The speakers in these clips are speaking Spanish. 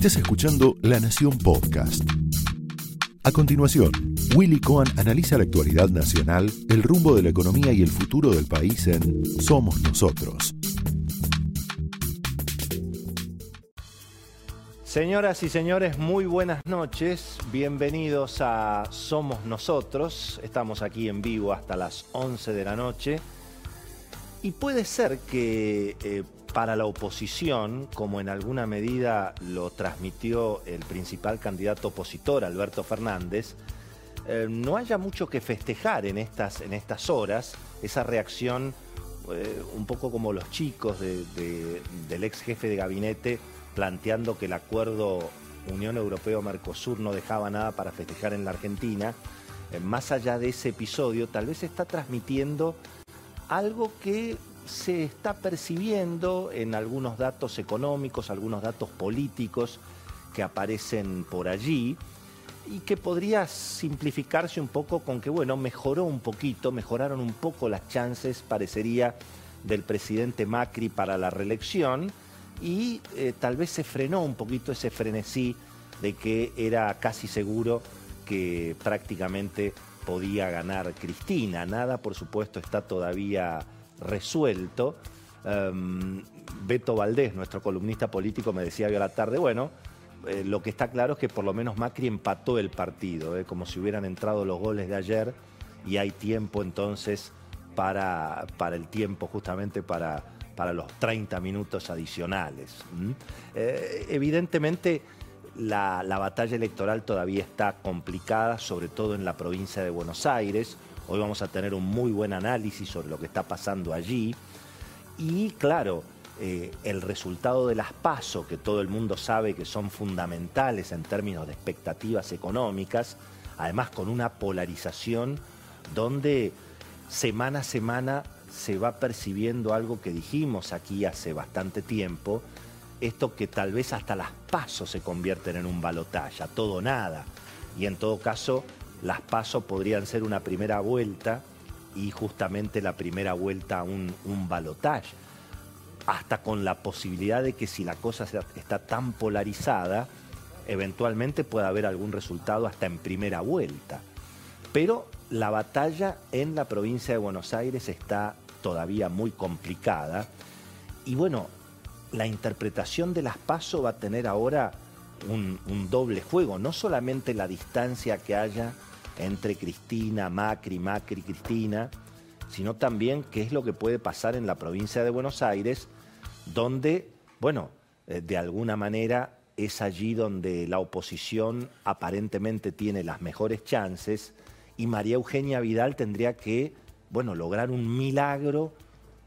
Estás escuchando La Nación Podcast. A continuación, Willy Cohen analiza la actualidad nacional, el rumbo de la economía y el futuro del país en Somos Nosotros. Señoras y señores, muy buenas noches. Bienvenidos a Somos Nosotros. Estamos aquí en vivo hasta las 11 de la noche. Y puede ser que eh, para la oposición, como en alguna medida lo transmitió el principal candidato opositor, Alberto Fernández, eh, no haya mucho que festejar en estas, en estas horas, esa reacción eh, un poco como los chicos del ex jefe de gabinete planteando que el acuerdo Unión Europeo-Mercosur no dejaba nada para festejar en la Argentina, eh, más allá de ese episodio, tal vez está transmitiendo algo que se está percibiendo en algunos datos económicos, algunos datos políticos que aparecen por allí y que podría simplificarse un poco con que, bueno, mejoró un poquito, mejoraron un poco las chances, parecería, del presidente Macri para la reelección y eh, tal vez se frenó un poquito ese frenesí de que era casi seguro que prácticamente podía ganar Cristina. Nada, por supuesto, está todavía resuelto. Em, Beto Valdés, nuestro columnista político, me decía hoy a la tarde, bueno, eh, lo que está claro es que por lo menos Macri empató el partido, eh, como si hubieran entrado los goles de ayer y hay tiempo entonces para, para el tiempo justamente para, para los 30 minutos adicionales. Eh, evidentemente la, la batalla electoral todavía está complicada, sobre todo en la provincia de Buenos Aires. Hoy vamos a tener un muy buen análisis sobre lo que está pasando allí. Y claro, eh, el resultado de las PASO, que todo el mundo sabe que son fundamentales en términos de expectativas económicas, además con una polarización donde semana a semana se va percibiendo algo que dijimos aquí hace bastante tiempo, esto que tal vez hasta las pasos se convierten en un balotaje, todo nada. Y en todo caso, las pasos podrían ser una primera vuelta y justamente la primera vuelta un, un balotaje. Hasta con la posibilidad de que si la cosa está tan polarizada, eventualmente pueda haber algún resultado hasta en primera vuelta. Pero la batalla en la provincia de Buenos Aires está todavía muy complicada. Y bueno, la interpretación de las PASO va a tener ahora un, doble juego, no solamente la distancia que haya entre Cristina, Macri, Macri, Cristina, sino también qué es lo que puede pasar en la provincia de Buenos Aires, donde, bueno, eh, de alguna manera es allí donde la oposición aparentemente tiene las mejores chances y María Eugenia Vidal tendría que, bueno, lograr un milagro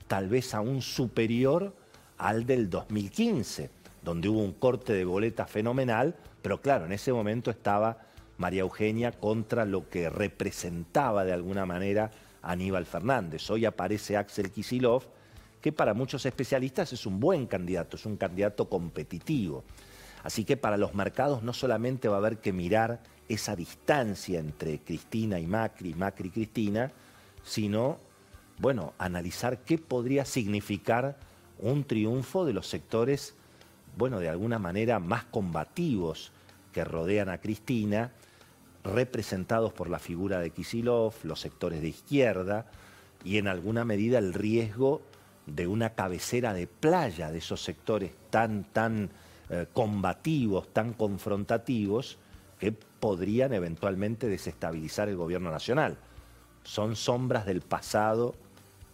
tal vez aún superior al del 2015, donde hubo un corte de boleta fenomenal, pero claro, en ese momento estaba María Eugenia contra lo que representaba de alguna manera Aníbal Fernández. Hoy aparece Axel Kisilov, que para muchos especialistas es un buen candidato, es un candidato competitivo. Así que para los mercados no solamente va a haber que mirar esa distancia entre Cristina y Macri, Macri y Cristina, sino, bueno, analizar qué podría significar un triunfo de los sectores, bueno, de alguna manera más combativos que rodean a Cristina, representados por la figura de Kisilov, los sectores de izquierda, y en alguna medida el riesgo de una cabecera de playa de esos sectores tan, tan eh, combativos, tan confrontativos, que podrían eventualmente desestabilizar el gobierno nacional. Son sombras del pasado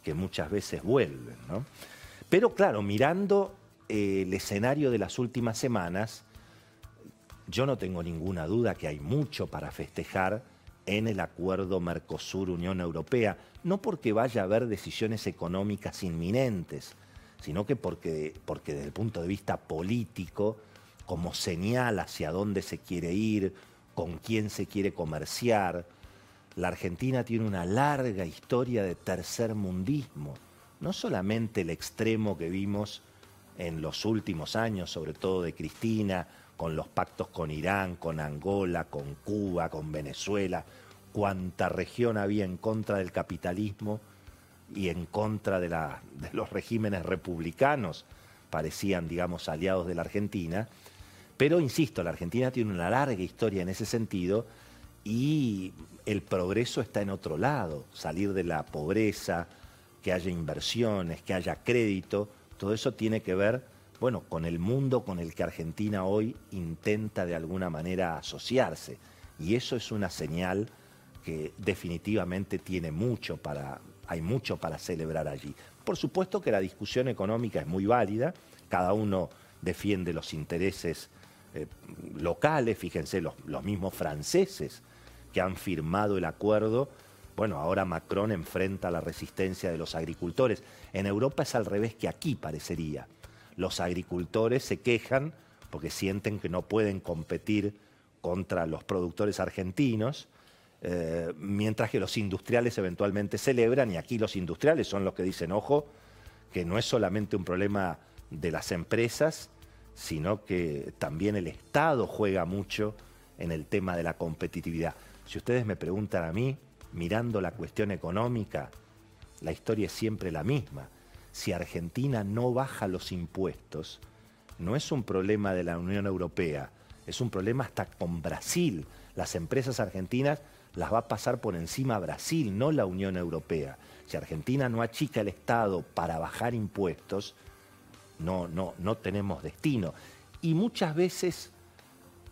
que muchas veces vuelven. ¿no? Pero claro, mirando eh, el escenario de las últimas semanas, yo no tengo ninguna duda que hay mucho para festejar en el acuerdo Mercosur-Unión Europea, no porque vaya a haber decisiones económicas inminentes, sino que porque, porque desde el punto de vista político como señal hacia dónde se quiere ir, con quién se quiere comerciar. La Argentina tiene una larga historia de tercer mundismo, no solamente el extremo que vimos en los últimos años, sobre todo de Cristina, con los pactos con Irán, con Angola, con Cuba, con Venezuela, cuánta región había en contra del capitalismo y en contra de, los regímenes republicanos, parecían, digamos, aliados de la Argentina, Pero, insisto, la Argentina tiene una larga historia en ese sentido y el progreso está en otro lado, salir de la pobreza, que haya inversiones, que haya crédito, todo eso tiene que ver, bueno, con el mundo con el que Argentina hoy intenta de alguna manera asociarse. Y eso es una señal que definitivamente tiene mucho para, hay mucho para celebrar allí. Por supuesto que la discusión económica es muy válida, cada uno defiende los intereses eh, locales, fíjense, los, los mismos franceses que han firmado el acuerdo bueno, ahora Macron enfrenta la resistencia de los agricultores. En Europa es al revés que aquí parecería. Los agricultores se quejan porque sienten que no pueden competir contra los productores argentinos, eh, mientras que los industriales eventualmente celebran, y aquí los industriales son los que dicen, ojo, que no es solamente un problema de las empresas, sino que también el Estado juega mucho en el tema de la competitividad. Si ustedes me preguntan a mí, mirando la cuestión económica, la historia es siempre la misma. Si Argentina no baja los impuestos, no es un problema de la Unión Europea, es un problema hasta con Brasil. Las empresas argentinas las va a pasar por encima Brasil, no la Unión Europea. Si Argentina no achica el Estado para bajar impuestos, no, no, no tenemos destino. Y muchas veces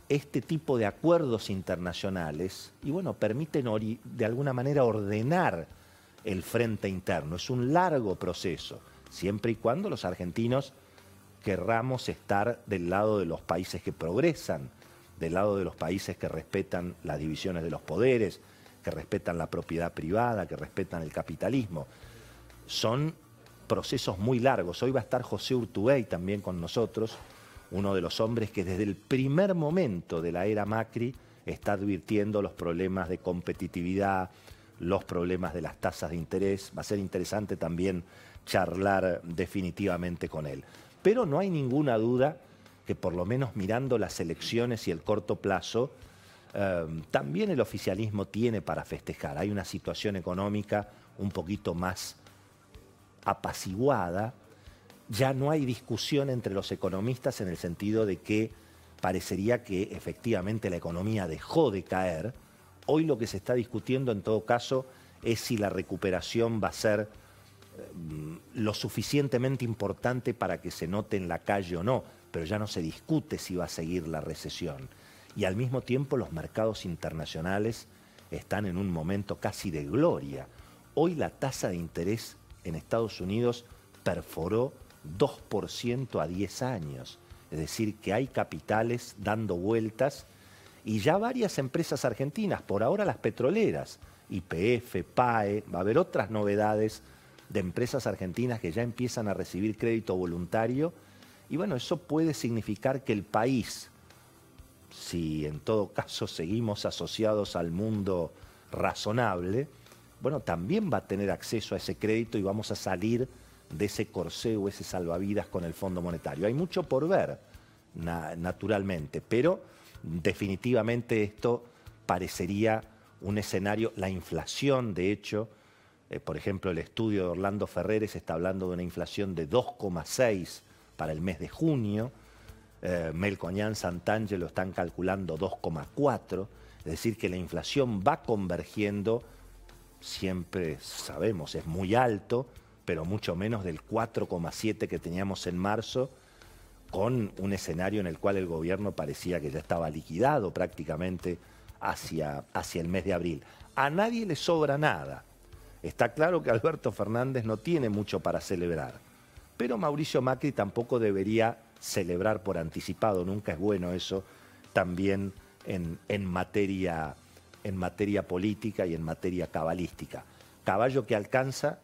este tipo de acuerdos internacionales y bueno, permiten de alguna manera ordenar el frente interno. Es un largo proceso, siempre y cuando los argentinos querramos estar del lado de los países que progresan, del lado de los países que respetan las divisiones de los poderes, que respetan la propiedad privada, que respetan el capitalismo. Son procesos muy largos. Hoy va a estar José Urtubey también con nosotros, uno de los hombres que desde el primer momento de la era Macri está advirtiendo los problemas de competitividad, los problemas de las tasas de interés. Va a ser interesante también charlar definitivamente con él. Pero no hay ninguna duda que por lo menos mirando las elecciones y el corto plazo, eh, también el oficialismo tiene para festejar. Hay una situación económica un poquito más apaciguada, ya no hay discusión entre los economistas en el sentido de que parecería que efectivamente la economía dejó de caer. Hoy lo que se está discutiendo en todo caso es si la recuperación va a ser eh, lo suficientemente importante para que se note en la calle o no, pero ya no se discute si va a seguir la recesión. Y al mismo tiempo los mercados internacionales están en un momento casi de gloria. Hoy la tasa de interés en Estados Unidos perforó 2% a 10 años. Es decir, que hay capitales dando vueltas y ya varias empresas argentinas, por ahora las petroleras, IPF, PAE, va a haber otras novedades de empresas argentinas que ya empiezan a recibir crédito voluntario. Y bueno, eso puede significar que el país, si en todo caso seguimos asociados al mundo razonable, bueno, también va a tener acceso a ese crédito y vamos a salir de ese corsé o ese salvavidas con el Fondo Monetario. Hay mucho por ver, naturalmente, pero definitivamente esto parecería un escenario, la inflación, de hecho, eh, por ejemplo, el estudio de Orlando Ferreres está hablando de una inflación de 2,6 para el mes de junio, eh, Melcoñán Santangelo están calculando 2,4, es decir, que la inflación va convergiendo, siempre sabemos, es muy alto, pero mucho menos del 4,7 que teníamos en marzo, con un escenario en el cual el gobierno parecía que ya estaba liquidado prácticamente hacia, hacia el mes de abril. A nadie le sobra nada. Está claro que Alberto Fernández no tiene mucho para celebrar, pero Mauricio Macri tampoco debería celebrar por anticipado, nunca es bueno eso también en, en, materia, en materia política y en materia cabalística. Caballo que alcanza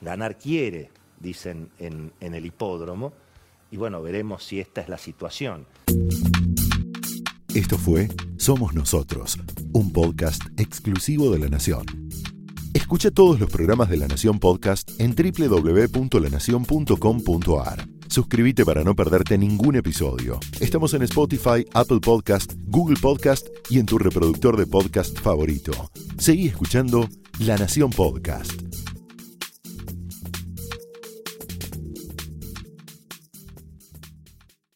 ganar quiere, dicen en, en el hipódromo, y bueno, veremos si esta es la situación. Esto fue Somos Nosotros, un podcast exclusivo de La Nación. Escucha todos los programas de La Nación Podcast en www.lanacion.com.ar. Suscríbete para no perderte ningún episodio. Estamos en Spotify, Apple Podcast, Google Podcast y en tu reproductor de podcast favorito. Seguí escuchando La Nación Podcast.